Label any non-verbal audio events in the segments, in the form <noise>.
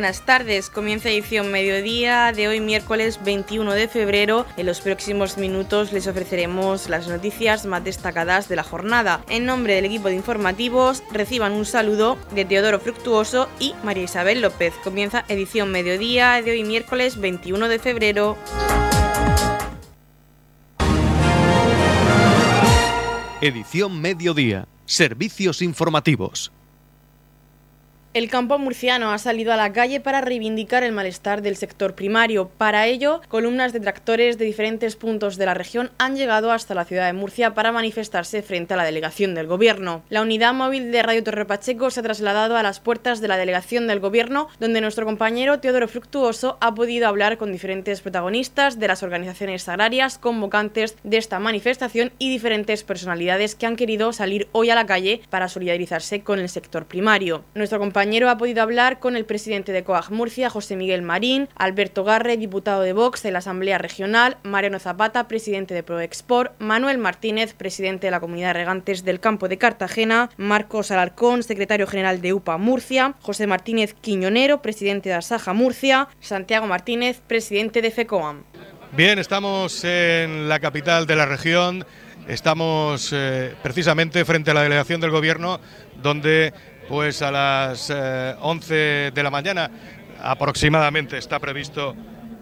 buenas tardes. Comienza edición mediodía de hoy miércoles 21 de febrero. En los próximos minutos les ofreceremos las noticias más destacadas de la jornada. En nombre del equipo de informativos reciban un saludo de Teodoro Fructuoso y María Isabel López. Comienza edición mediodía de hoy miércoles 21 de febrero. Edición mediodía. Servicios informativos. El campo murciano ha salido a la calle para reivindicar el malestar del sector primario. Para ello, columnas de tractores de diferentes puntos de la región han llegado hasta la ciudad de Murcia para manifestarse frente a la delegación del Gobierno. La unidad móvil de Radio Torre Pacheco se ha trasladado a las puertas de la delegación del Gobierno, donde nuestro compañero Teodoro Fructuoso ha podido hablar con diferentes protagonistas de las organizaciones agrarias convocantes de esta manifestación y diferentes personalidades que han querido salir hoy a la calle para solidarizarse con el sector primario. Nuestro ha podido hablar con el presidente de COAG Murcia, José Miguel Marín, Alberto Garre, diputado de Vox de la Asamblea Regional, Mariano Zapata, presidente de ProExport, Manuel Martínez, presidente de la Comunidad de Regantes del Campo de Cartagena, Marcos Alarcón, secretario general de UPA Murcia, José Martínez Quiñonero, presidente de Asaja Murcia, Santiago Martínez, presidente de FECOAM. Bien, estamos en la capital de la región. Estamos eh, precisamente frente a la delegación del Gobierno, donde pues a las 11 eh, de la mañana aproximadamente está previsto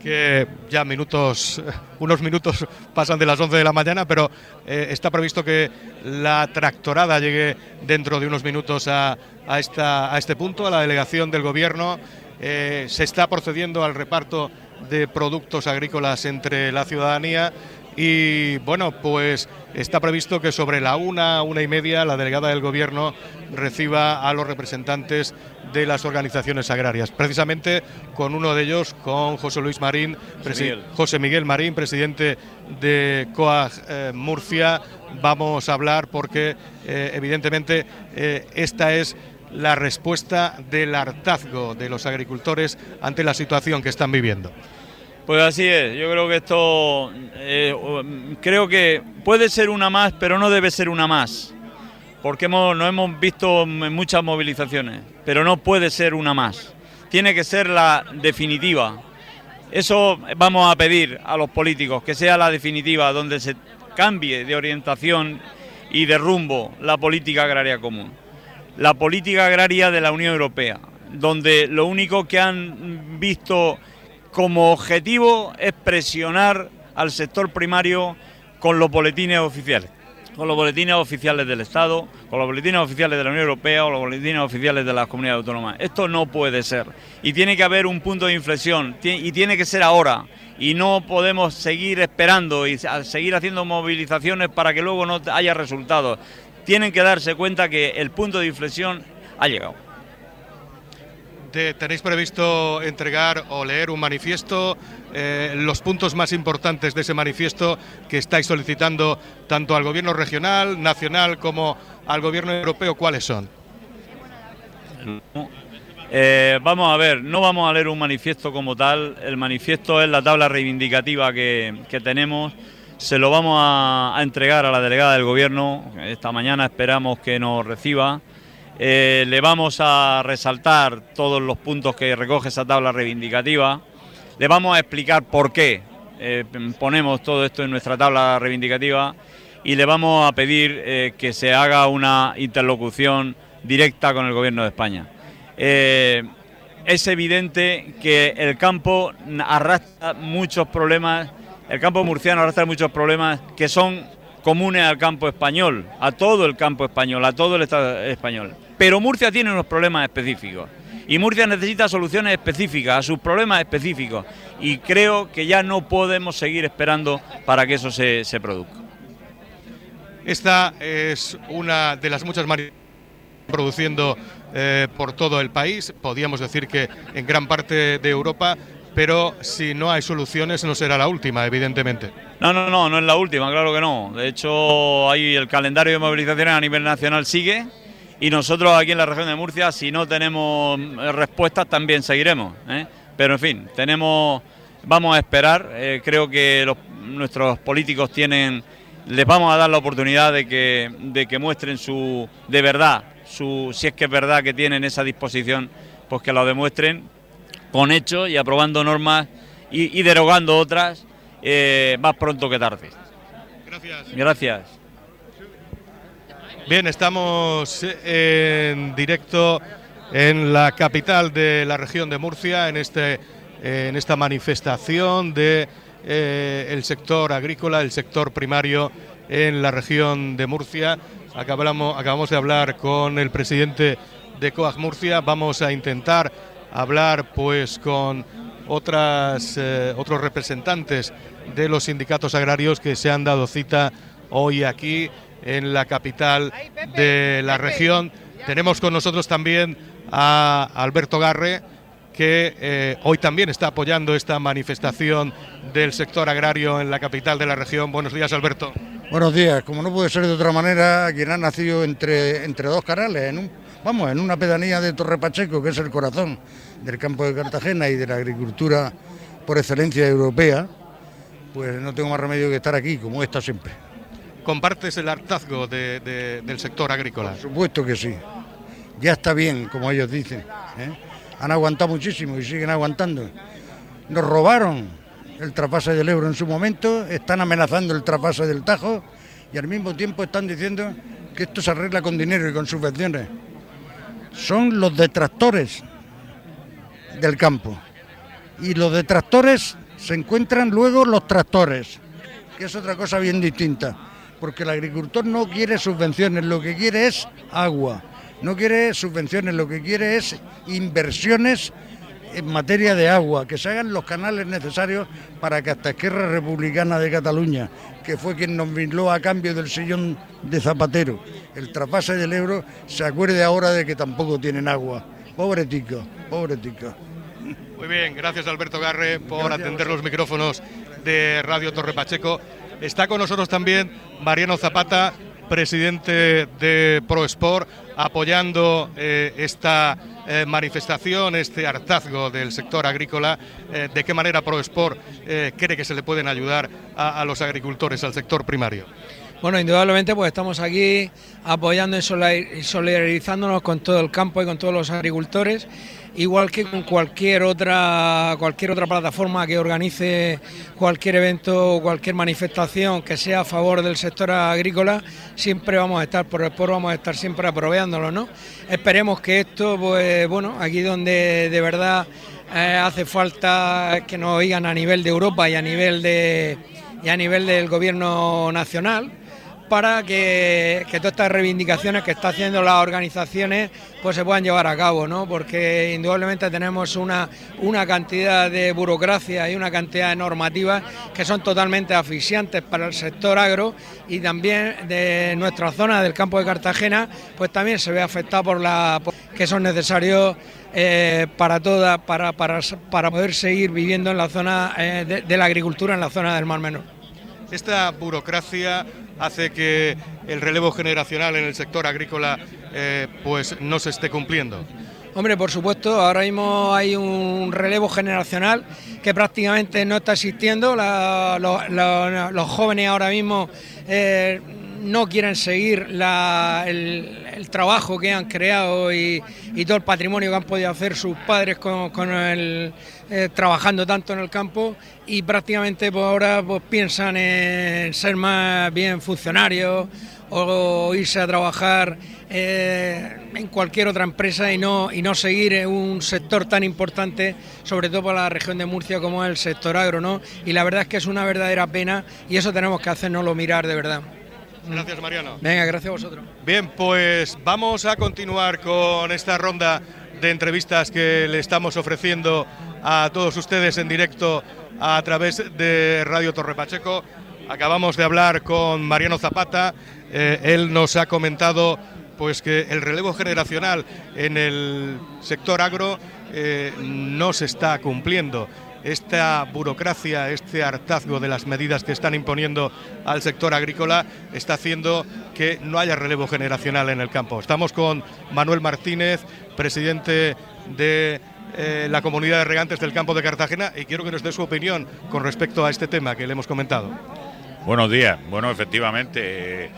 que ya minutos, <laughs> unos minutos pasan de las 11 de la mañana, pero eh, está previsto que la tractorada llegue dentro de unos minutos a, esta, a este punto, a la delegación del Gobierno. Eh, se está procediendo al reparto de productos agrícolas entre la ciudadanía y bueno, pues está previsto que sobre la una, una y media, la delegada del Gobierno reciba a los representantes de las organizaciones agrarias. Precisamente con uno de ellos, con José Luis Marín, José Miguel, Marín, presidente de COAG eh, Murcia, vamos a hablar porque eh, evidentemente eh, esta es la respuesta del hartazgo de los agricultores ante la situación que están viviendo. Pues así es, yo creo que esto, creo que puede ser una más, pero no debe ser una más, porque hemos, no hemos visto muchas movilizaciones, pero no puede ser una más, tiene que ser la definitiva. Eso vamos a pedir a los políticos, que sea la definitiva, donde se cambie de orientación y de rumbo la política agraria común, la política agraria de la Unión Europea, donde lo único que han visto como objetivo es presionar al sector primario con los boletines oficiales, con los boletines oficiales del Estado, con los boletines oficiales de la Unión Europea o los boletines oficiales de las comunidades autónomas. Esto no puede ser y tiene que haber un punto de inflexión y tiene que ser ahora y no podemos seguir esperando y seguir haciendo movilizaciones para que luego no haya resultados. Tienen que darse cuenta que el punto de inflexión ha llegado tenéis previsto entregar o leer un manifiesto, eh, los puntos más importantes de ese manifiesto que estáis solicitando tanto al gobierno regional, nacional como al gobierno europeo, ¿cuáles son? Eh, vamos a ver, no vamos a leer un manifiesto como tal, el manifiesto es la tabla reivindicativa que, tenemos, se lo vamos a entregar a la delegada del gobierno, esta mañana esperamos que nos reciba. Eh, le vamos a resaltar todos los puntos que recoge esa tabla reivindicativa. Le vamos a explicar por qué eh, ponemos todo esto en nuestra tabla reivindicativa y le vamos a pedir eh, que se haga una interlocución directa con el Gobierno de España. es evidente que el campo arrastra muchos problemas, el campo murciano arrastra muchos problemas que son comunes al campo español, a todo el campo español, a todo el Estado español. Pero Murcia tiene unos problemas específicos y Murcia necesita soluciones específicas a sus problemas específicos y creo que ya no podemos seguir esperando para que eso se, produzca. Esta es una de las muchas produciendo eh, por todo el país, podríamos decir que en gran parte de Europa, pero si no hay soluciones no será la última, evidentemente. No, no, no, no es la última, claro que no. De hecho, hay el calendario de movilizaciones a nivel nacional sigue y nosotros aquí en la región de Murcia, si no tenemos eh, respuestas, también seguiremos. ¿eh? Pero en fin, tenemos, vamos a esperar. Eh, creo que nuestros políticos tienen, les vamos a dar la oportunidad de que, de que muestren su, de verdad, su, si es que es verdad que tienen esa disposición, pues que lo demuestren. Con hechos y aprobando normas y, derogando otras eh, más pronto que tarde. Gracias. Gracias. Bien, estamos en directo en la capital de la región de Murcia, en, este, en esta manifestación de eh, el sector agrícola, el sector primario en la región de Murcia. Acabamos, acabamos de hablar con el presidente de COAG Murcia. Vamos a intentar hablar pues con otras, eh, otros representantes de los sindicatos agrarios que se han dado cita hoy aquí en la capital de la región. Tenemos con nosotros también a Alberto Garre, que eh, hoy también está apoyando esta manifestación del sector agrario en la capital de la región. Buenos días, Alberto. Buenos días. Como no puede ser de otra manera, quien ha nacido entre, entre dos canales, en un, vamos, en una pedanía de Torre Pacheco, que es el corazón del campo de Cartagena y de la agricultura por excelencia europea, pues no tengo más remedio que estar aquí, como está siempre. ¿Compartes el hartazgo del sector agrícola? Por supuesto que sí. Ya está bien, como ellos dicen. ¿eh? Han aguantado muchísimo y siguen aguantando. Nos robaron el trapase del euro en su momento, están amenazando el trapase del Tajo y al mismo tiempo están diciendo que esto se arregla con dinero y con subvenciones. Son los detractores del campo. Y los detractores se encuentran luego los tractores, que es otra cosa bien distinta, porque el agricultor no quiere subvenciones, lo que quiere es agua, no quiere subvenciones, lo que quiere es inversiones en materia de agua, que se hagan los canales necesarios para que hasta Esquerra Republicana de Cataluña, que fue quien nos vinló a cambio del sillón de Zapatero, el trapase del euro, se acuerde ahora de que tampoco tienen agua. Pobre tico, pobre tico. Muy bien, gracias Alberto Garre por atender los micrófonos de Radio Torre Pacheco. Está con nosotros también Mariano Zapata, presidente de ProSport, apoyando eh, esta eh, manifestación, este hartazgo del sector agrícola. Eh, ¿De qué manera ProSport cree que se le pueden ayudar a, a los agricultores, al sector primario? Bueno, indudablemente pues estamos aquí apoyando y solidarizándonos con todo el campo y con todos los agricultores igual que con cualquier otra, cualquier otra plataforma que organice cualquier evento o cualquier manifestación que sea a favor del sector agrícola, siempre vamos a estar por el pueblo, vamos a estar siempre apoyándolo, ¿no? Esperemos que esto, pues bueno, aquí donde de verdad eh, hace falta que nos oigan a nivel de Europa y a nivel de y a nivel del gobierno nacional, para que, todas estas reivindicaciones que están haciendo las organizaciones pues se puedan llevar a cabo, ¿no? porque indudablemente tenemos una, una cantidad de burocracia y una cantidad de normativas que son totalmente asfixiantes para el sector agro y también de nuestra zona del campo de Cartagena pues también se ve afectada por la que son necesarios eh, para toda para, para, para, poder seguir viviendo en la zona eh, de la agricultura en la zona del Mar Menor. Esta burocracia hace que el relevo generacional en el sector agrícola eh, pues no se esté cumpliendo. Hombre, por supuesto, ahora mismo hay un relevo generacional que prácticamente no está existiendo. los jóvenes ahora mismo eh, no quieren seguir el, trabajo que han creado y, todo el patrimonio que han podido hacer sus padres con, el, eh, trabajando tanto en el campo y prácticamente por ahora pues, piensan en ser más bien funcionarios o irse a trabajar eh, en cualquier otra empresa y no, y no seguir en un sector tan importante, sobre todo para la región de Murcia como es el sector agro. Y la verdad es que es una verdadera pena y eso tenemos que hacernoslo mirar de verdad. Gracias, Mariano. Venga, gracias a vosotros. Bien, pues vamos a continuar con esta ronda de entrevistas que le estamos ofreciendo a todos ustedes en directo a través de Radio Torre Pacheco. Acabamos de hablar con Mariano Zapata. Eh, él nos ha comentado pues que el relevo generacional en el sector agro eh, no se está cumpliendo esta burocracia, este hartazgo de las medidas que están imponiendo al sector agrícola está haciendo que no haya relevo generacional en el campo. Estamos con Manuel Martínez, presidente de eh, la comunidad de regantes del campo de Cartagena y quiero que nos dé su opinión con respecto a este tema que le hemos comentado. Buenos días. Bueno, efectivamente, Eh,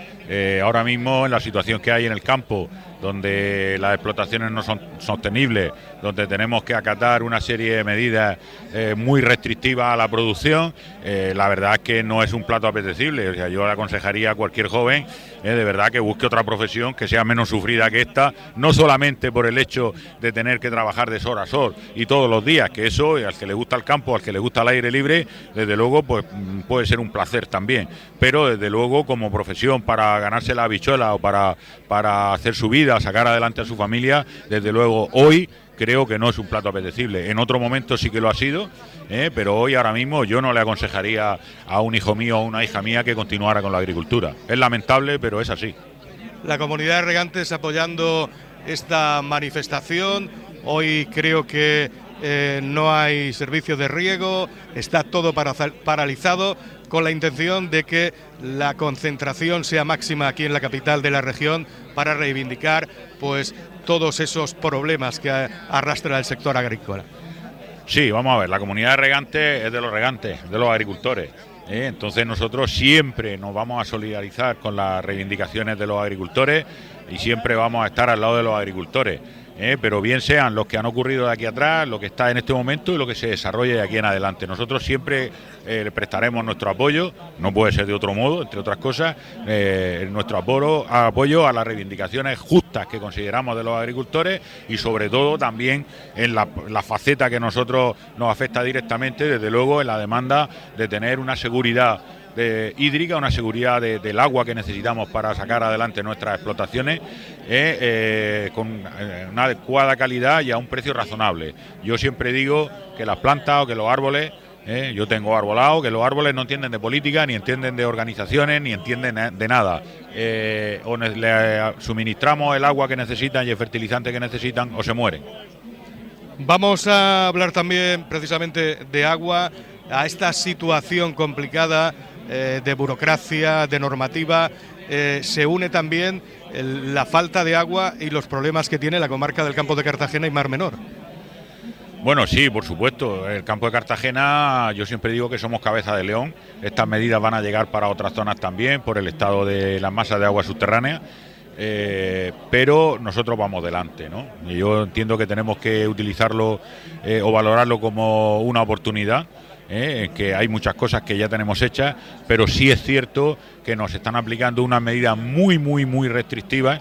ahora mismo, en la situación que hay en el campo, donde las explotaciones no son sostenibles, donde tenemos que acatar una serie de medidas eh, muy restrictivas a la producción, eh, la verdad es que no es un plato apetecible. Yo le aconsejaría a cualquier joven eh, de verdad que busque otra profesión que sea menos sufrida que esta, no solamente por el hecho de tener que trabajar de sol a sol y todos los días, que eso, al que le gusta el campo, al que le gusta el aire libre, desde luego pues mm, puede ser un placer también. Pero desde luego como profesión para ganarse la bichuela o para, para hacer su vida, sacar adelante a su familia, desde luego hoy creo que no es un plato apetecible. En otro momento sí que lo ha sido, ¿eh? pero hoy, ahora mismo, yo no le aconsejaría a un hijo mío o a una hija mía que continuara con la agricultura. Es lamentable, pero es así. La comunidad de regantes apoyando esta manifestación. Hoy creo que eh, no hay servicio de riego, está todo paralizado con la intención de que la concentración sea máxima aquí en la capital de la región para reivindicar pues todos esos problemas que arrastra el sector agrícola. Sí, vamos a ver, la comunidad de regantes es de los regantes, de los agricultores. ¿eh? Entonces nosotros siempre nos vamos a solidarizar con las reivindicaciones de los agricultores y siempre vamos a estar al lado de los agricultores. ¿Eh? pero bien sean los que han ocurrido de aquí atrás, lo que está en este momento y lo que se desarrolle de aquí en adelante. Nosotros siempre eh, le prestaremos nuestro apoyo, no puede ser de otro modo, entre otras cosas, eh, nuestro apoyo, a las reivindicaciones justas que consideramos de los agricultores y sobre todo también en la, faceta que nosotros nos afecta directamente, desde luego en la demanda de tener una seguridad hídrica, una seguridad del agua que necesitamos para sacar adelante nuestras explotaciones con una adecuada calidad y a un precio razonable. Yo siempre digo que las plantas o que los árboles ¿eh? Yo tengo arbolado, que los árboles no entienden de política, ni entienden de organizaciones, ni entienden de nada. Eh, o le eh, suministramos el agua que necesitan y el fertilizante que necesitan o se mueren. Vamos a hablar también precisamente de agua, a esta situación complicada de burocracia, de normativa. se une también la falta de agua y los problemas que tiene la comarca del campo de Cartagena y Mar Menor. Bueno, sí, por supuesto. El campo de Cartagena, yo siempre digo que somos cabeza de león. Estas medidas van a llegar para otras zonas también por el estado de las masas de agua subterránea. Eh, pero nosotros vamos delante, ¿no? Y yo entiendo que tenemos que utilizarlo eh, o valorarlo como una oportunidad. ¿Eh? que hay muchas cosas que ya tenemos hechas, pero sí es cierto que nos están aplicando unas medidas muy, muy, muy restrictivas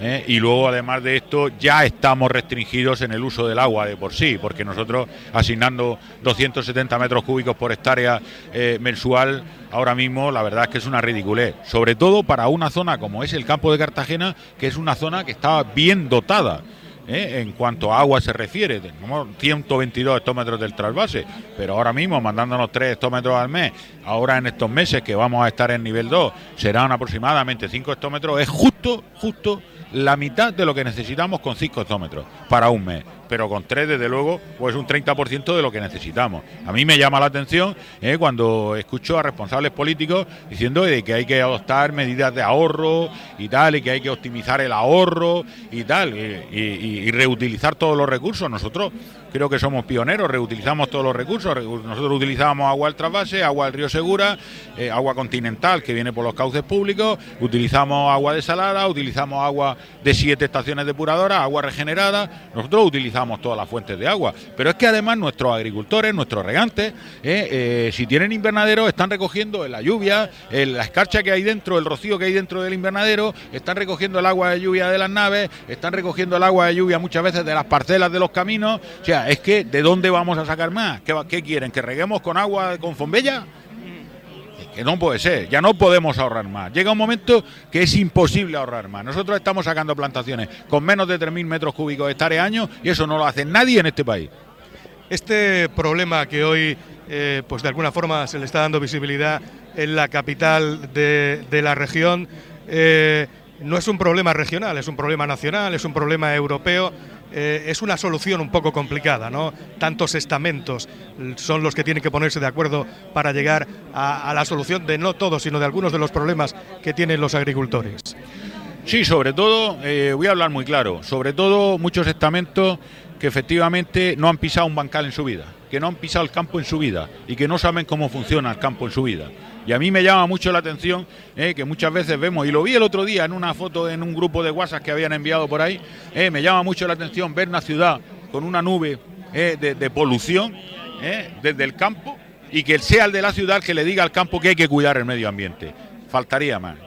¿eh? y luego además de esto ya estamos restringidos en el uso del agua de por sí, porque nosotros asignando 270 metros cúbicos por hectárea eh, mensual, ahora mismo la verdad es que es una ridiculez, sobre todo para una zona como es el campo de Cartagena, que es una zona que está bien dotada. ¿Eh? en cuanto a agua se refiere, tenemos 122 hectómetros del trasvase, pero ahora mismo mandándonos 3 hectómetros al mes, ahora en estos meses que vamos a estar en nivel 2, serán aproximadamente 5 hectómetros, es justo, justo la mitad de lo que necesitamos con 5 hectómetros para un mes pero con tres, desde luego, pues un 30% de lo que necesitamos. A mí me llama la atención eh, cuando escucho a responsables políticos diciendo que hay que adoptar medidas de ahorro y tal, y que hay que optimizar el ahorro y tal, y, reutilizar todos los recursos. Nosotros creo que somos pioneros, reutilizamos todos los recursos. Nosotros utilizamos agua del trasvase, agua del río Segura, eh, agua continental que viene por los cauces públicos, utilizamos agua desalada, utilizamos agua de siete estaciones depuradoras, agua regenerada. Nosotros utilizamos todas las fuentes de agua. Pero es que además nuestros agricultores, nuestros regantes, eh, eh, si tienen invernaderos, están recogiendo la lluvia, la escarcha que hay dentro, el rocío que hay dentro del invernadero, están recogiendo el agua de lluvia de las naves, están recogiendo el agua de lluvia muchas veces de las parcelas de los caminos. O sea, es que ¿de dónde vamos a sacar más? ¿Qué, qué quieren? ¿Que reguemos con agua con fombella? que no puede ser, ya no podemos ahorrar más. Llega un momento que es imposible ahorrar más. Nosotros estamos sacando plantaciones con menos de 3.000 metros cúbicos de hectárea año y eso no lo hace nadie en este país. Este problema que hoy, eh, pues de alguna forma se le está dando visibilidad en la capital de, la región, eh, no es un problema regional, es un problema nacional, es un problema europeo eh, es una solución un poco complicada, ¿no? Tantos estamentos son los que tienen que ponerse de acuerdo para llegar a, la solución de no todos, sino de algunos de los problemas que tienen los agricultores. Sí, sobre todo, eh, voy a hablar muy claro, sobre todo muchos estamentos que efectivamente no han pisado un bancal en su vida, que no han pisado el campo en su vida y que no saben cómo funciona el campo en su vida. Y a mí me llama mucho la atención eh, que muchas veces vemos, y lo vi el otro día en una foto en un grupo de WhatsApp que habían enviado por ahí, eh, me llama mucho la atención ver una ciudad con una nube eh, de, polución desde el campo y que sea el de la ciudad que le diga al campo que hay que cuidar el medio ambiente. Faltaría más.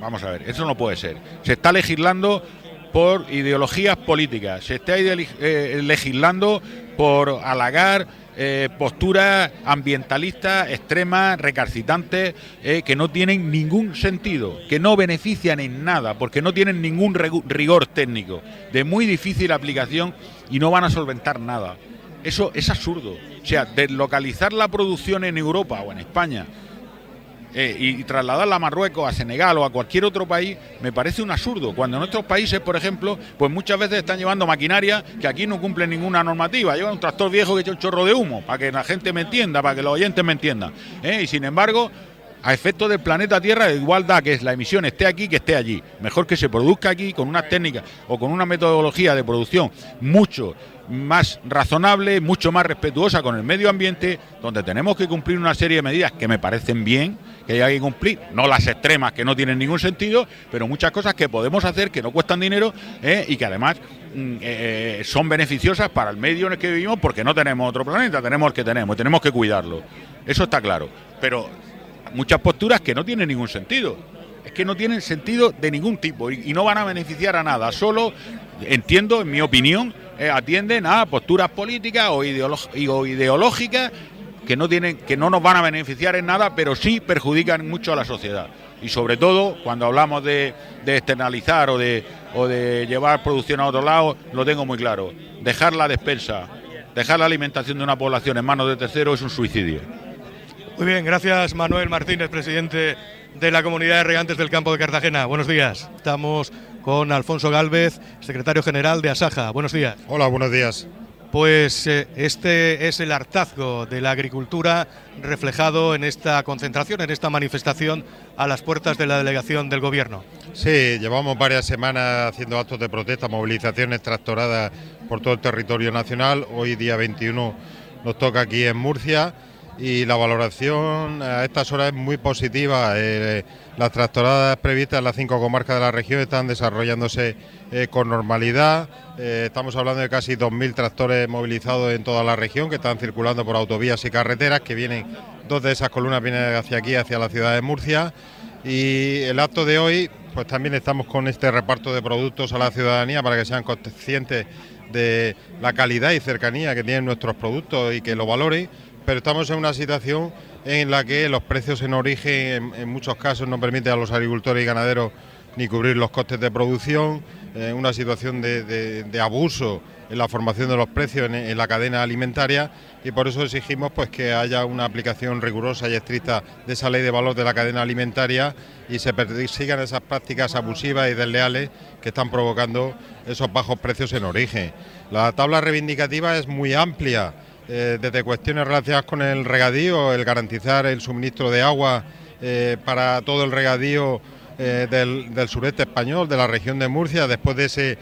vamos a ver, eso no puede ser. Se está legislando por ideologías políticas, se está legislando por halagar eh, posturas ambientalistas extremas, recalcitrantes, eh, que no tienen ningún sentido, que no benefician en nada, porque no tienen ningún rigor técnico, de muy difícil aplicación y no van a solventar nada. Eso es absurdo. O sea, deslocalizar la producción en Europa o en España eh, y, trasladarla a Marruecos, a Senegal o a cualquier otro país, me parece un absurdo. Cuando en nuestros países, por ejemplo, pues muchas veces están llevando maquinaria que aquí no cumple ninguna normativa. Llevan un tractor viejo que echa un chorro de humo, para que la gente me entienda, para que los oyentes me entiendan. ¿eh? Y sin embargo, a efectos del planeta Tierra de igualdad que la emisión esté aquí que esté allí. Mejor que se produzca aquí con unas técnicas o con una metodología de producción mucho más razonable, mucho más respetuosa con el medio ambiente, donde tenemos que cumplir una serie de medidas que me parecen bien, que hay que cumplir, no las extremas que no tienen ningún sentido, pero muchas cosas que podemos hacer que no cuestan dinero eh, y que además mm, eh, eh, son beneficiosas para el medio en el que vivimos porque no tenemos otro planeta, tenemos el que tenemos tenemos que cuidarlo. Eso está claro. Pero muchas posturas que no tienen ningún sentido. Es que no tienen sentido de ningún tipo y, no van a beneficiar a nada. Solo, entiendo, en mi opinión, atienden a posturas políticas o ideológicas que no tienen, que no nos van a beneficiar en nada, pero sí perjudican mucho a la sociedad. Y sobre todo, cuando hablamos de, externalizar o de, o de llevar producción a otro lado, lo tengo muy claro. Dejar la despensa, dejar la alimentación de una población en manos de terceros es un suicidio. Muy bien, gracias Manuel Martínez, presidente de la Comunidad de Regantes del Campo de Cartagena. Buenos días. Estamos con Alfonso Galvez, secretario general de Asaja. Buenos días. Hola, buenos días pues eh, este es el hartazgo de la agricultura reflejado en esta concentración, en esta manifestación a las puertas de la delegación del Gobierno. Sí, llevamos varias semanas haciendo actos de protesta, movilizaciones tractoradas por todo el territorio nacional. Hoy, día 21, nos toca aquí en Murcia y la valoración a estas horas es muy positiva. Eh, las tractoradas previstas en las cinco comarcas de la región están desarrollándose eh, con normalidad. Eh, estamos hablando de casi 2.000 tractores movilizados en toda la región que están circulando por autovías y carreteras, que vienen, dos de esas columnas vienen hacia aquí, hacia la ciudad de Murcia. Y el acto de hoy, pues también estamos con este reparto de productos a la ciudadanía para que sean conscientes de la calidad y cercanía que tienen nuestros productos y que lo valoren, pero estamos en una situación en la que los precios en origen en, muchos casos no permiten a los agricultores y ganaderos ni cubrir los costes de producción, en una situación de, abuso en la formación de los precios en, la cadena alimentaria y por eso exigimos pues que haya una aplicación rigurosa y estricta de esa ley de valor de la cadena alimentaria y se persigan esas prácticas abusivas y desleales que están provocando esos bajos precios en origen. La tabla reivindicativa es muy amplia eh, desde cuestiones relacionadas con el regadío, el garantizar el suministro de agua eh, para todo el regadío eh, del, sureste español, de la región de Murcia, después de ese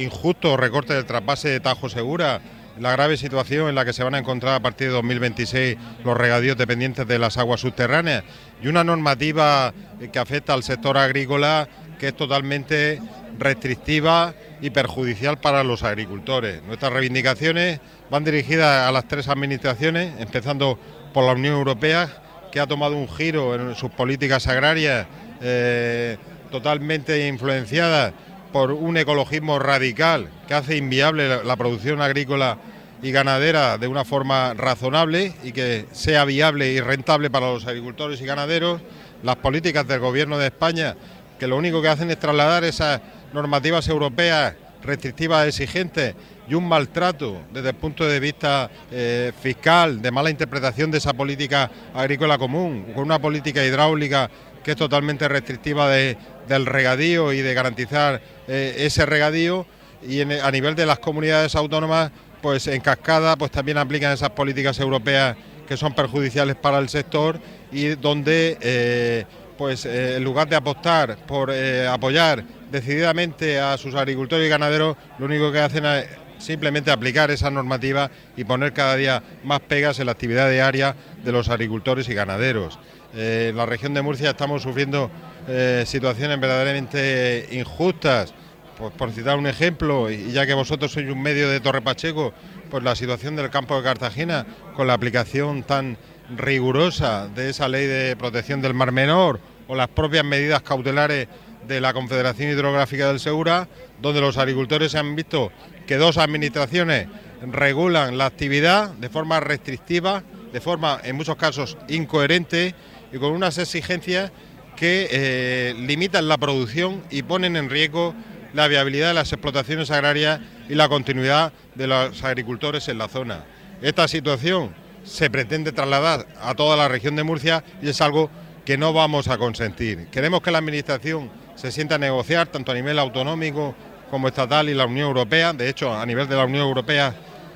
injusto recorte del trasvase de Tajo Segura, la grave situación en la que se van a encontrar a partir de 2026 los regadíos dependientes de las aguas subterráneas y una normativa que afecta al sector agrícola que es totalmente restrictiva y perjudicial para los agricultores. Nuestras reivindicaciones van dirigidas a las tres administraciones, empezando por la Unión Europea, que ha tomado un giro en sus políticas agrarias eh, totalmente influenciadas por un ecologismo radical que hace inviable la producción agrícola y ganadera de una forma razonable y que sea viable y rentable para los agricultores y ganaderos, las políticas del Gobierno de España, que lo único que hacen es trasladar esas normativas europeas restrictivas exigentes y un maltrato desde el punto de vista eh, fiscal, de mala interpretación de esa política agrícola común, con una política hidráulica que es totalmente restrictiva del regadío y de garantizar eh, ese regadío. Y a nivel de las comunidades autónomas pues en cascada pues también aplican esas políticas europeas que son perjudiciales para el sector y donde eh, pues en lugar de apostar por apoyar decididamente a sus agricultores y ganaderos, lo único que hacen es simplemente aplicar esa normativa y poner cada día más pegas en la actividad diaria de los agricultores y ganaderos. Eh, en la región de Murcia estamos sufriendo eh, situaciones verdaderamente injustas. Pues por citar un ejemplo, y ya que vosotros sois un medio de Torre Pacheco, pues la situación del campo de Cartagena con la aplicación tan rigurosa de esa ley de protección del Mar Menor o las propias medidas cautelares de la Confederación Hidrográfica del Segura, donde los agricultores han visto que dos administraciones regulan la actividad de forma restrictiva, de forma en muchos casos incoherente y con unas exigencias que eh, limitan la producción y ponen en riesgo la viabilidad de las explotaciones agrarias y la continuidad de los agricultores en la zona. Esta situación se pretende trasladar a toda la región de Murcia y es algo que no vamos a consentir. Queremos que la Administración se sienta a negociar tanto a nivel autonómico como estatal y la Unión Europea. De hecho, a nivel de la Unión Europea,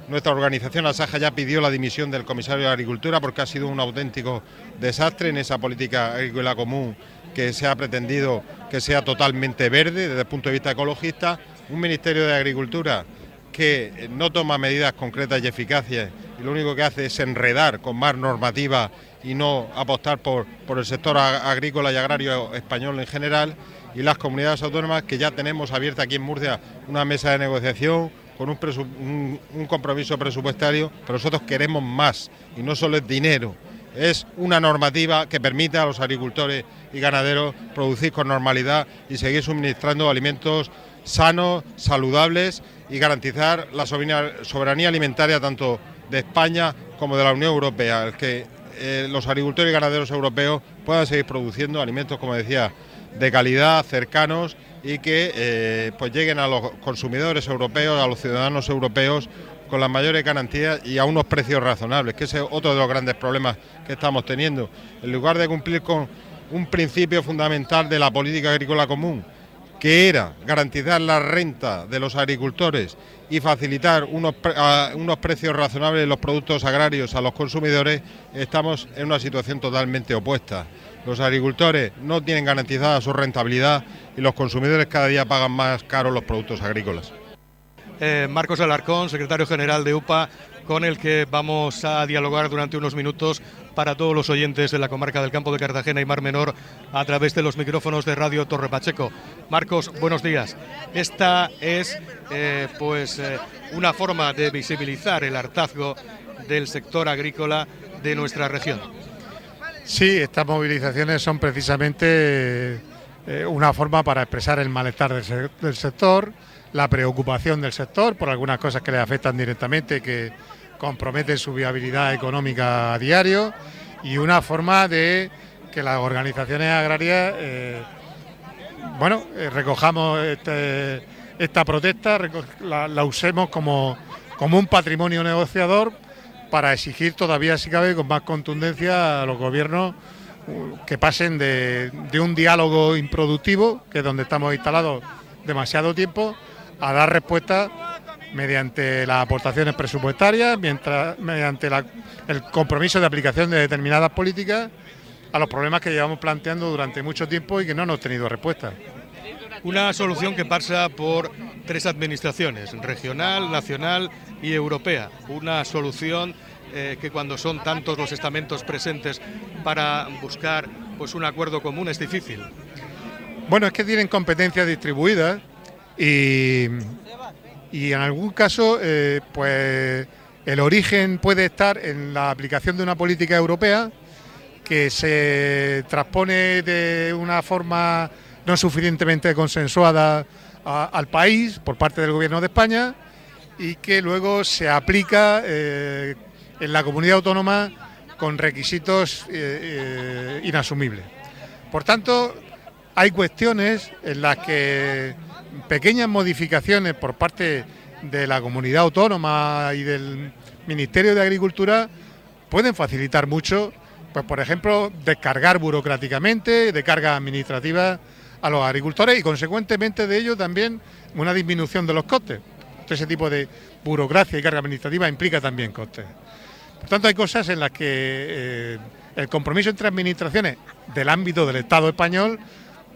nuestra organización Asaja ya pidió la dimisión del comisario de Agricultura porque ha sido un auténtico desastre en esa política agrícola común que se ha pretendido que sea totalmente verde desde el punto de vista ecologista. Un Ministerio de Agricultura que no toma medidas concretas y eficaces y lo único que hace es enredar con más normativa y no apostar por, por el sector agrícola y agrario español en general y las comunidades autónomas que ya tenemos abierta aquí en Murcia una mesa de negociación con un, un, compromiso presupuestario, pero nosotros queremos más y no solo es dinero, es una normativa que permita a los agricultores y ganaderos producir con normalidad y seguir suministrando alimentos sanos, saludables y garantizar la soberanía alimentaria tanto de España como de la Unión Europea, el que eh, los agricultores y ganaderos europeos puedan seguir produciendo alimentos, como decía, de calidad, cercanos y que eh, pues lleguen a los consumidores europeos, a los ciudadanos europeos con las mayores garantías y a unos precios razonables, que ese es otro de los grandes problemas que estamos teniendo. En lugar de cumplir con un principio fundamental de la política agrícola común, que era garantizar la renta de los agricultores y facilitar unos, precios razonables de los productos agrarios a los consumidores, estamos en una situación totalmente opuesta. Los agricultores no tienen garantizada su rentabilidad y los consumidores cada día pagan más caros los productos agrícolas. Eh, Marcos Alarcón, secretario general de UPA, con el que vamos a dialogar durante unos minutos para todos los oyentes de la comarca del Campo de Cartagena y Mar Menor a través de los micrófonos de Radio Torre Pacheco. Marcos, buenos días. Esta es eh, pues eh, una forma de visibilizar el hartazgo del sector agrícola de nuestra región. Sí, estas movilizaciones son precisamente eh, una forma para expresar el malestar del, sector, la preocupación del sector por algunas cosas que le afectan directamente, que comprometen su viabilidad económica a diario, y una forma de que las organizaciones agrarias, eh, bueno, eh, recojamos este, esta protesta, la, usemos como, como un patrimonio negociador para exigir todavía, si cabe, con más contundencia a los gobiernos que pasen de, un diálogo improductivo, que es donde estamos instalados demasiado tiempo, a dar respuesta mediante las aportaciones presupuestarias, mientras, mediante el compromiso de aplicación de determinadas políticas a los problemas que llevamos planteando durante mucho tiempo y que no hemos tenido respuesta. Una solución que pasa por tres administraciones, regional, nacional y europea. Una solución eh, que cuando son tantos los estamentos presentes para buscar pues un acuerdo común es difícil. Bueno, es que tienen competencias distribuidas y, y en algún caso eh, pues el origen puede estar en la aplicación de una política europea que se transpone de una forma no suficientemente consensuada al país por parte del Gobierno de España y que luego se aplica eh, en la comunidad autónoma con requisitos eh, eh, inasumibles. Por tanto, hay cuestiones en las que pequeñas modificaciones por parte de la comunidad autónoma y del Ministerio de Agricultura pueden facilitar mucho, pues por ejemplo, descargar burocráticamente, de cargas administrativas a los agricultores y consecuentemente de ello también una disminución de los costes. Ese tipo de burocracia y carga administrativa implica también costes. Por tanto, hay cosas en las que eh, el compromiso entre administraciones del ámbito del Estado español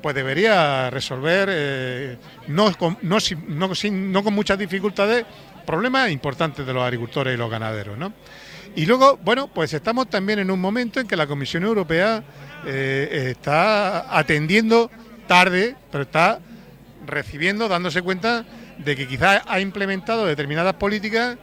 pues debería resolver, eh, no, con, muchas dificultades, problemas importantes de los agricultores y los ganaderos. ¿no? Y luego, bueno, pues estamos también en un momento en que la Comisión Europea eh, está atendiendo tarde, pero está recibiendo, dándose cuenta de que quizás ha implementado determinadas políticas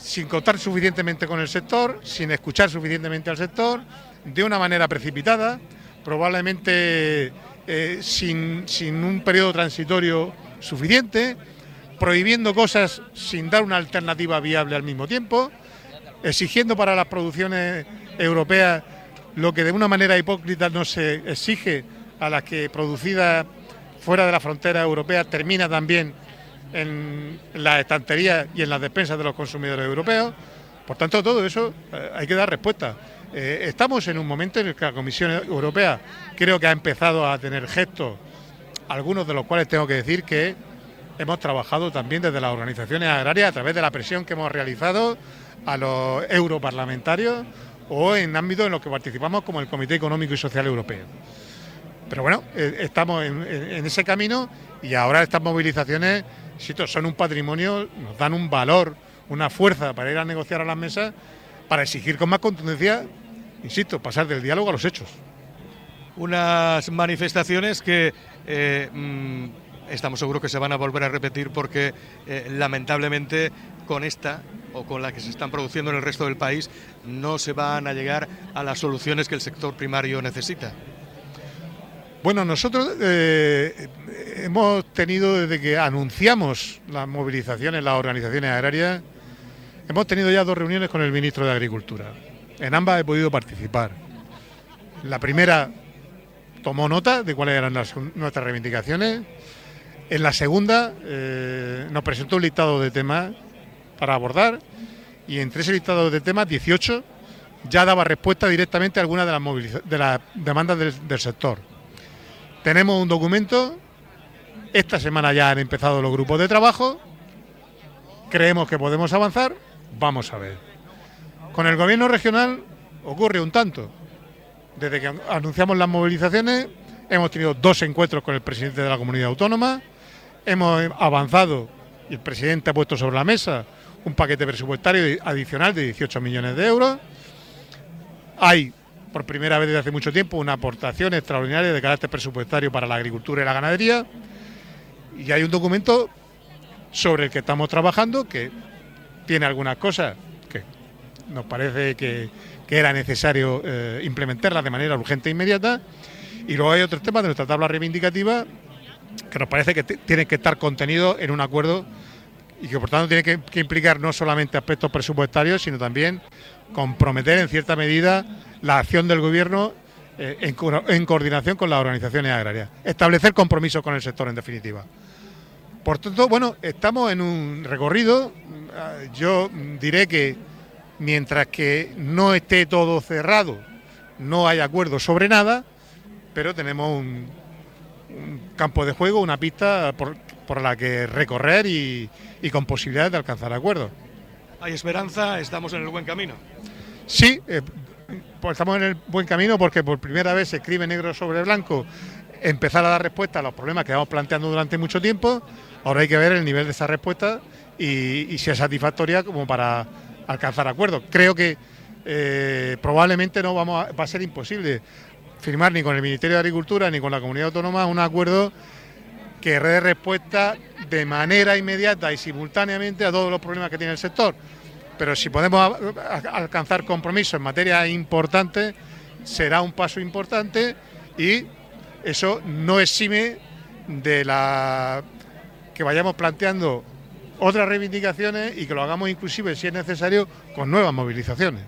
sin contar suficientemente con el sector, sin escuchar suficientemente al sector, de una manera precipitada, probablemente eh, sin, sin un periodo transitorio suficiente, prohibiendo cosas sin dar una alternativa viable al mismo tiempo, exigiendo para las producciones europeas lo que de una manera hipócrita no se exige a las que producidas fuera de la frontera europea termina también en las estanterías y en las despensas de los consumidores europeos. Por tanto, todo eso eh, hay que dar respuesta. Eh, estamos en un momento en el que la Comisión Europea creo que ha empezado a tener gestos, algunos de los cuales tengo que decir que hemos trabajado también desde las organizaciones agrarias a través de la presión que hemos realizado a los europarlamentarios o en ámbitos en los que participamos como el Comité Económico y Social Europeo. Pero bueno, eh, estamos en, ese camino y ahora estas movilizaciones son un patrimonio, nos dan un valor, una fuerza para ir a negociar a las mesas, para exigir con más contundencia, insisto, pasar del diálogo a los hechos. Unas manifestaciones que eh, mm, estamos seguros que se van a volver a repetir porque eh, lamentablemente con esta o con la que se están produciendo en el resto del país no se van a llegar a las soluciones que el sector primario necesita. Bueno, nosotros eh, hemos tenido desde que anunciamos las movilizaciones, las organizaciones agrarias, hemos tenido ya dos reuniones con el ministro de Agricultura. En ambas he podido participar. La primera tomó nota de cuáles eran nuestras reivindicaciones. En la segunda eh, nos presentó un listado de temas para abordar y entre ese listado de temas, 18, ya daba respuesta directamente a algunas de las, de las demandas del sector. Tenemos un documento, esta semana ya han empezado los grupos de trabajo, creemos que podemos avanzar, vamos a ver. Con el gobierno regional ocurre un tanto. Desde que anunciamos las movilizaciones, hemos tenido dos encuentros con el presidente de la comunidad autónoma, hemos avanzado y el presidente ha puesto sobre la mesa un paquete presupuestario adicional de 18 millones de euros. Hay por primera vez desde hace mucho tiempo una aportación extraordinaria de carácter presupuestario para la agricultura y la ganadería. Y hay un documento sobre el que estamos trabajando que tiene algunas cosas que nos parece que, era necesario eh, implementarlas de manera urgente e inmediata. Y luego hay otros temas de nuestra tabla reivindicativa que nos parece que tienen que estar contenidos en un acuerdo y que por tanto tiene que implicar no solamente aspectos presupuestarios, sino también comprometer en cierta medida la acción del Gobierno eh, en, coordinación con las organizaciones agrarias. Establecer compromisos con el sector, en definitiva. Por tanto, bueno, estamos en un recorrido. Yo diré que mientras que no esté todo cerrado, no hay acuerdo sobre nada, pero tenemos un, campo de juego, una pista por, la que recorrer y, con posibilidades de alcanzar acuerdos. Hay esperanza, estamos en el buen camino. Sí, eh, pues estamos en el buen camino porque por primera vez se escribe negro sobre blanco empezar a dar respuesta a los problemas que vamos planteando durante mucho tiempo. Ahora hay que ver el nivel de esa respuesta y, si es satisfactoria como para alcanzar acuerdos. Creo que eh, probablemente no vamos va a ser imposible firmar ni con el Ministerio de Agricultura ni con la Comunidad Autónoma un acuerdo que dé respuesta de manera inmediata y simultáneamente a todos los problemas que tiene el sector pero si podemos alcanzar compromisos en materia importante, será un paso importante y eso no exime de la que vayamos planteando otras reivindicaciones y que lo hagamos inclusive, si es necesario, con nuevas movilizaciones.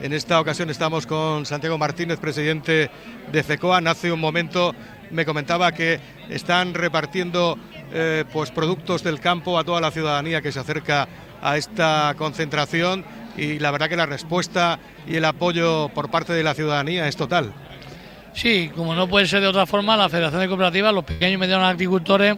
En esta ocasión estamos con Santiago Martínez, presidente de FECOAN. Hace un momento me comentaba que están repartiendo eh, pues productos del campo a toda la ciudadanía que se acerca a esta concentración y la verdad que la respuesta y el apoyo por parte de la ciudadanía es total. Sí, como no puede ser de otra forma, la Federación de Cooperativas, los pequeños y medianos agricultores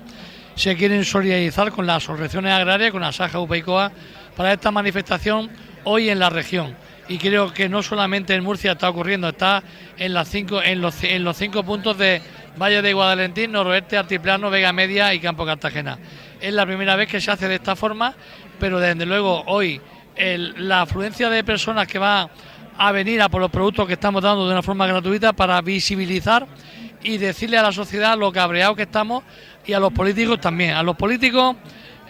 se quieren solidarizar con las asociaciones agrarias, con la Saja UPEICOA, para esta manifestación hoy en la región. Y creo que no solamente en Murcia está ocurriendo, está en, los, en los cinco puntos de Valle de Guadalentín, Noroeste, Altiplano, Vega Media y Campo Cartagena. Es la primera vez que se hace de esta forma pero desde luego hoy la afluencia de personas que va a venir a por los productos que estamos dando de una forma gratuita para visibilizar y decirle a la sociedad lo cabreados que estamos y a los políticos también. A los políticos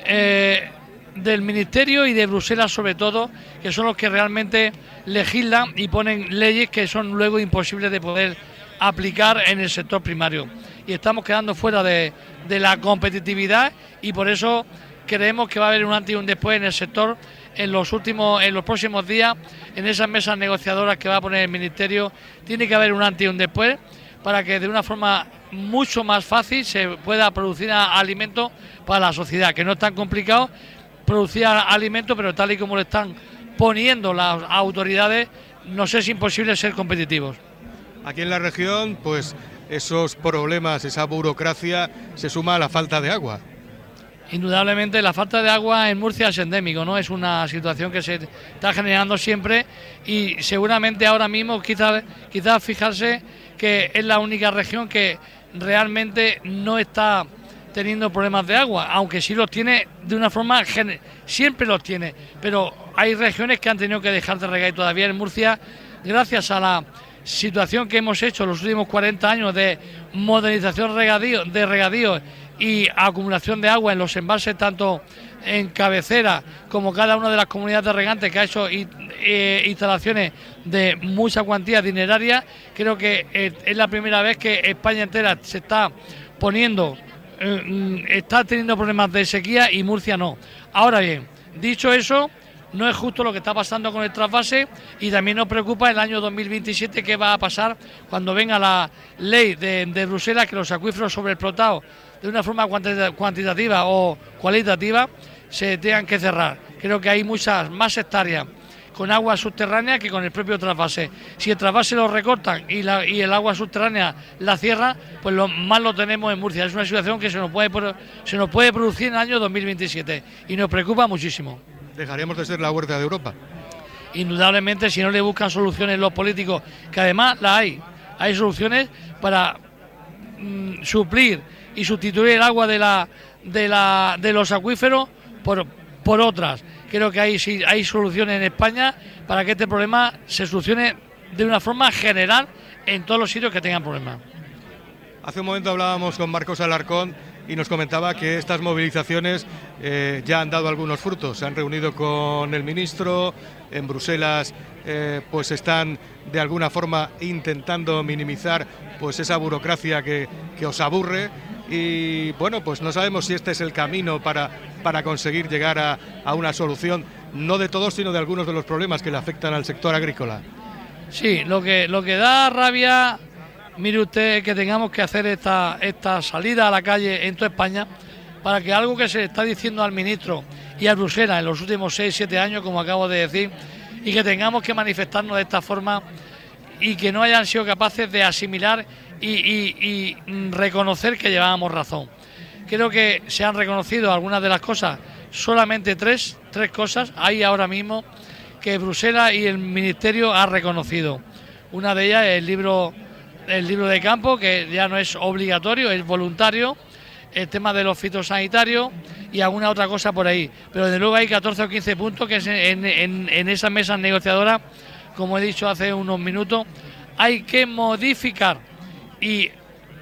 eh, del Ministerio y de Bruselas sobre todo, que son los que realmente legislan y ponen leyes que son luego imposibles de poder aplicar en el sector primario. Y estamos quedando fuera de, de la competitividad y por eso creemos que va a haber un antes y un después en el sector en los últimos, en los próximos días, en esas mesas negociadoras que va a poner el Ministerio, tiene que haber un antes y un después para que de una forma mucho más fácil se pueda producir alimentos para la sociedad, que no es tan complicado producir alimentos, pero tal y como lo están poniendo las autoridades, nos es imposible ser competitivos. Aquí en la región, pues esos problemas, esa burocracia, se suma a la falta de agua. Indudablemente la falta de agua en Murcia es endémico, ¿no? Es una situación que se está generando siempre y seguramente ahora mismo quizás quizás fijarse que es la única región que realmente no está teniendo problemas de agua, aunque sí los tiene de una forma siempre los tiene, pero hay regiones que han tenido que dejar de regar y todavía en Murcia gracias a la situación que hemos hecho los últimos 40 años de modernización regadío, de regadío y acumulación de agua en los embalses, tanto en cabecera como cada una de las comunidades de regantes que ha hecho eh, instalaciones de mucha cuantía dineraria, creo que eh, es la primera vez que España entera se está poniendo, está teniendo problemas de sequía y Murcia no. Ahora bien, dicho eso, no es justo lo que está pasando con el trasvase y también nos preocupa el año 2027 qué va a pasar cuando venga la ley de, de Bruselas que los acuíferos sobreexplotados de una forma cuantitativa o cualitativa se tengan que cerrar. Creo que hay muchas más hectáreas con agua subterránea que con el propio trasvase. Si el trasvase lo recortan y, el agua subterránea la cierra, pues lo más lo tenemos en Murcia. Es una situación que se nos puede, se nos puede producir en el año 2027 y nos preocupa muchísimo. ¿Dejaremos de ser la huerta de Europa? Indudablemente, si no le buscan soluciones los políticos, que además la hay, hay soluciones para mm, suplir y sustituir el agua de, la, de, la, de los acuíferos por, por otras. Creo que hay, hay soluciones en España para que este problema se solucione de una forma general en todos los sitios que tengan problemas. Hace un momento hablábamos con Marcos Alarcón y nos comentaba que estas movilizaciones eh, ya han dado algunos frutos. Se han reunido con el ministro, en Bruselas eh, pues están de alguna forma intentando minimizar pues esa burocracia que os aburre y bueno, pues no sabemos si este es el camino para, para conseguir llegar a, a, una solución, no de todos, sino de algunos de los problemas que le afectan al sector agrícola. Sí, lo que, lo que da rabia, mire usted, que tengamos que hacer esta, esta salida a la calle en toda España para que algo que se está diciendo al ministro y a Bruselas en los últimos 6, 7 años, como acabo de decir, y que tengamos que manifestarnos de esta forma y que no hayan sido capaces de asimilar y, reconocer que llevábamos razón. Creo que se han reconocido algunas de las cosas, solamente tres, tres cosas hay ahora mismo que Bruselas y el Ministerio han reconocido. Una de ellas es el libro, el libro de campo, que ya no es obligatorio, es voluntario, el tema de los fitosanitarios y alguna otra cosa por ahí. Pero de luego hay 14 o 15 puntos que en, en esas mesas negociadoras, como he dicho hace unos minutos, hay que modificar y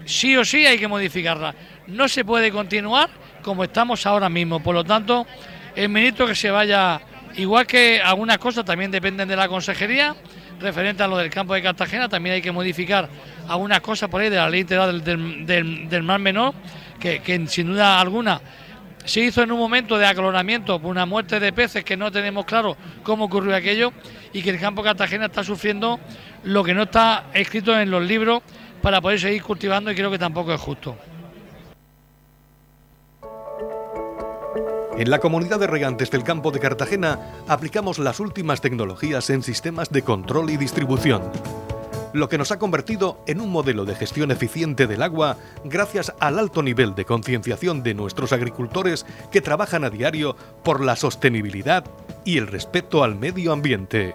sí o sí hay que modificarla. No se puede continuar como estamos ahora mismo. Por lo tanto, el ministro que se vaya, igual que algunas cosas también dependen de la consejería, referente a lo del campo de Cartagena, también hay que modificar algunas cosas por ahí de la ley integral del, del, mar menor, que, que, sin duda alguna se hizo en un momento de acloramiento por una muerte de peces que no tenemos claro cómo ocurrió aquello y que el campo de Cartagena está sufriendo lo que no está escrito en los libros para poder seguir cultivando y creo que tampoco es justo. En la comunidad de regantes del campo de Cartagena aplicamos las últimas tecnologías en sistemas de control y distribución, lo que nos ha convertido en un modelo de gestión eficiente del agua gracias al alto nivel de concienciación de nuestros agricultores que trabajan a diario por la sostenibilidad y el respeto al medio ambiente.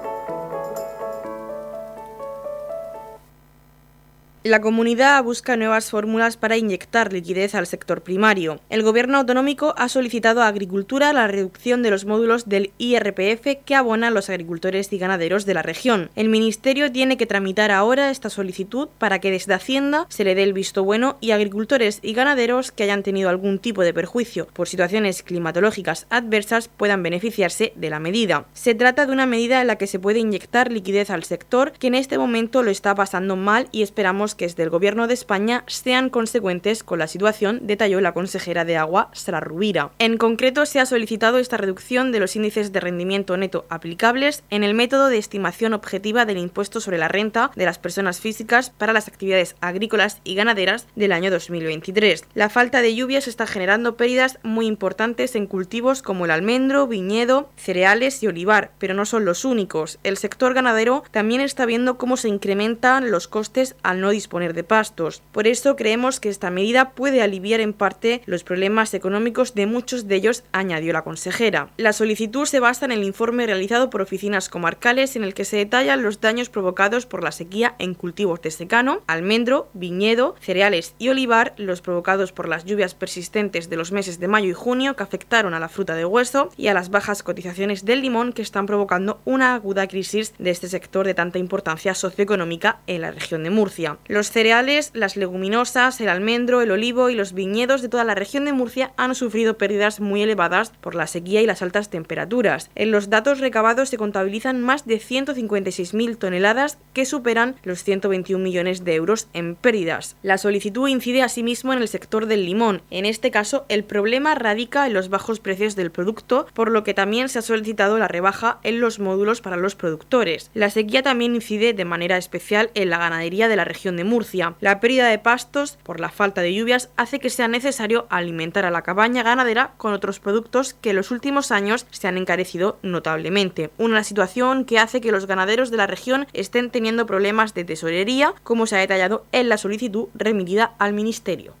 La comunidad busca nuevas fórmulas para inyectar liquidez al sector primario. El Gobierno autonómico ha solicitado a Agricultura la reducción de los módulos del IRPF que abonan los agricultores y ganaderos de la región. El Ministerio tiene que tramitar ahora esta solicitud para que desde Hacienda se le dé el visto bueno y agricultores y ganaderos que hayan tenido algún tipo de perjuicio por situaciones climatológicas adversas puedan beneficiarse de la medida. Se trata de una medida en la que se puede inyectar liquidez al sector que en este momento lo está pasando mal y esperamos que desde el Gobierno de España sean consecuentes con la situación, detalló la consejera de Agua, Sara Rubira. En concreto, se ha solicitado esta reducción de los índices de rendimiento neto aplicables en el método de estimación objetiva del impuesto sobre la renta de las personas físicas para las actividades agrícolas y ganaderas del año 2023. La falta de lluvias está generando pérdidas muy importantes en cultivos como el almendro, viñedo, cereales y olivar, pero no son los únicos. El sector ganadero también está viendo cómo se incrementan los costes al no disponer de pastos. Por eso creemos que esta medida puede aliviar en parte los problemas económicos de muchos de ellos, añadió la consejera. La solicitud se basa en el informe realizado por oficinas comarcales en el que se detallan los daños provocados por la sequía en cultivos de secano, almendro, viñedo, cereales y olivar, los provocados por las lluvias persistentes de los meses de mayo y junio que afectaron a la fruta de hueso y a las bajas cotizaciones del limón que están provocando una aguda crisis de este sector de tanta importancia socioeconómica en la región de Murcia. Los cereales, las leguminosas, el almendro, el olivo y los viñedos de toda la región de Murcia han sufrido pérdidas muy elevadas por la sequía y las altas temperaturas. En los datos recabados se contabilizan más de 156.000 toneladas que superan los 121 millones de euros en pérdidas. La solicitud incide asimismo en el sector del limón. En este caso, el problema radica en los bajos precios del producto, por lo que también se ha solicitado la rebaja en los módulos para los productores. La sequía también incide de manera especial en la ganadería de la región de Murcia. La pérdida de pastos por la falta de lluvias hace que sea necesario alimentar a la cabaña ganadera con otros productos que en los últimos años se han encarecido notablemente. Una situación que hace que los ganaderos de la región estén teniendo problemas de tesorería, como se ha detallado en la solicitud remitida al Ministerio.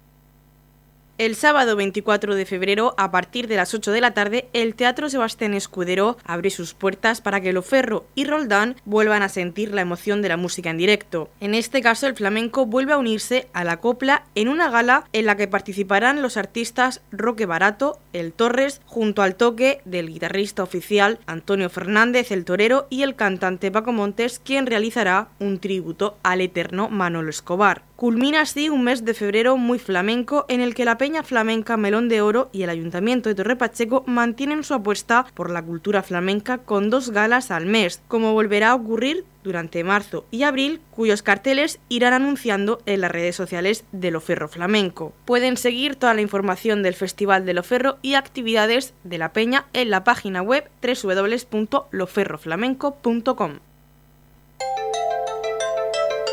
El sábado 24 de febrero, a partir de las 8 de la tarde, el Teatro Sebastián Escudero abre sus puertas para que Loferro y Roldán vuelvan a sentir la emoción de la música en directo. En este caso, el flamenco vuelve a unirse a la copla en una gala en la que participarán los artistas Roque Barato, El Torres, junto al toque del guitarrista oficial Antonio Fernández, el torero, y el cantante Paco Montes, quien realizará un tributo al eterno Manolo Escobar. Culmina así un mes de febrero muy flamenco en el que la Peña Flamenca Melón de Oro y el Ayuntamiento de Torre Pacheco mantienen su apuesta por la cultura flamenca con dos galas al mes, como volverá a ocurrir durante marzo y abril, cuyos carteles irán anunciando en las redes sociales de Loferro Flamenco. Pueden seguir toda la información del Festival de Loferro y actividades de la Peña en la página web www.loferroflamenco.com.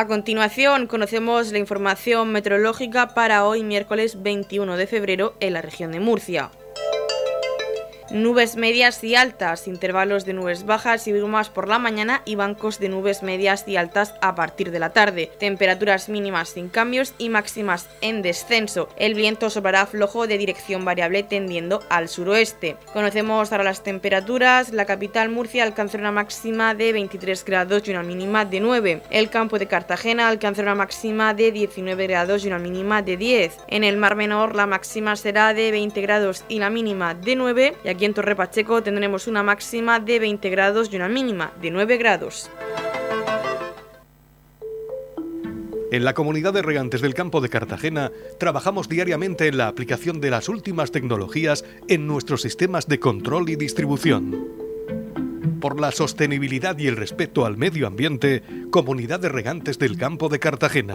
A continuación, conocemos la información meteorológica para hoy miércoles 21 de febrero en la región de Murcia. Nubes medias y altas, intervalos de nubes bajas y brumas por la mañana y bancos de nubes medias y altas a partir de la tarde. Temperaturas mínimas sin cambios y máximas en descenso. El viento soplará flojo de dirección variable tendiendo al suroeste. Conocemos ahora las temperaturas. La capital Murcia alcanzará una máxima de 23 grados y una mínima de 9. El campo de Cartagena alcanzará una máxima de 19 grados y una mínima de 10. En el Mar Menor la máxima será de 20 grados y la mínima de 9. Y aquí en Torre Pacheco tendremos una máxima de 20 grados y una mínima de 9 grados. En la comunidad de regantes del campo de Cartagena trabajamos diariamente en la aplicación de las últimas tecnologías en nuestros sistemas de control y distribución. por la sostenibilidad y el respeto al medio ambiente, Comunidad de Regantes del Campo de Cartagena.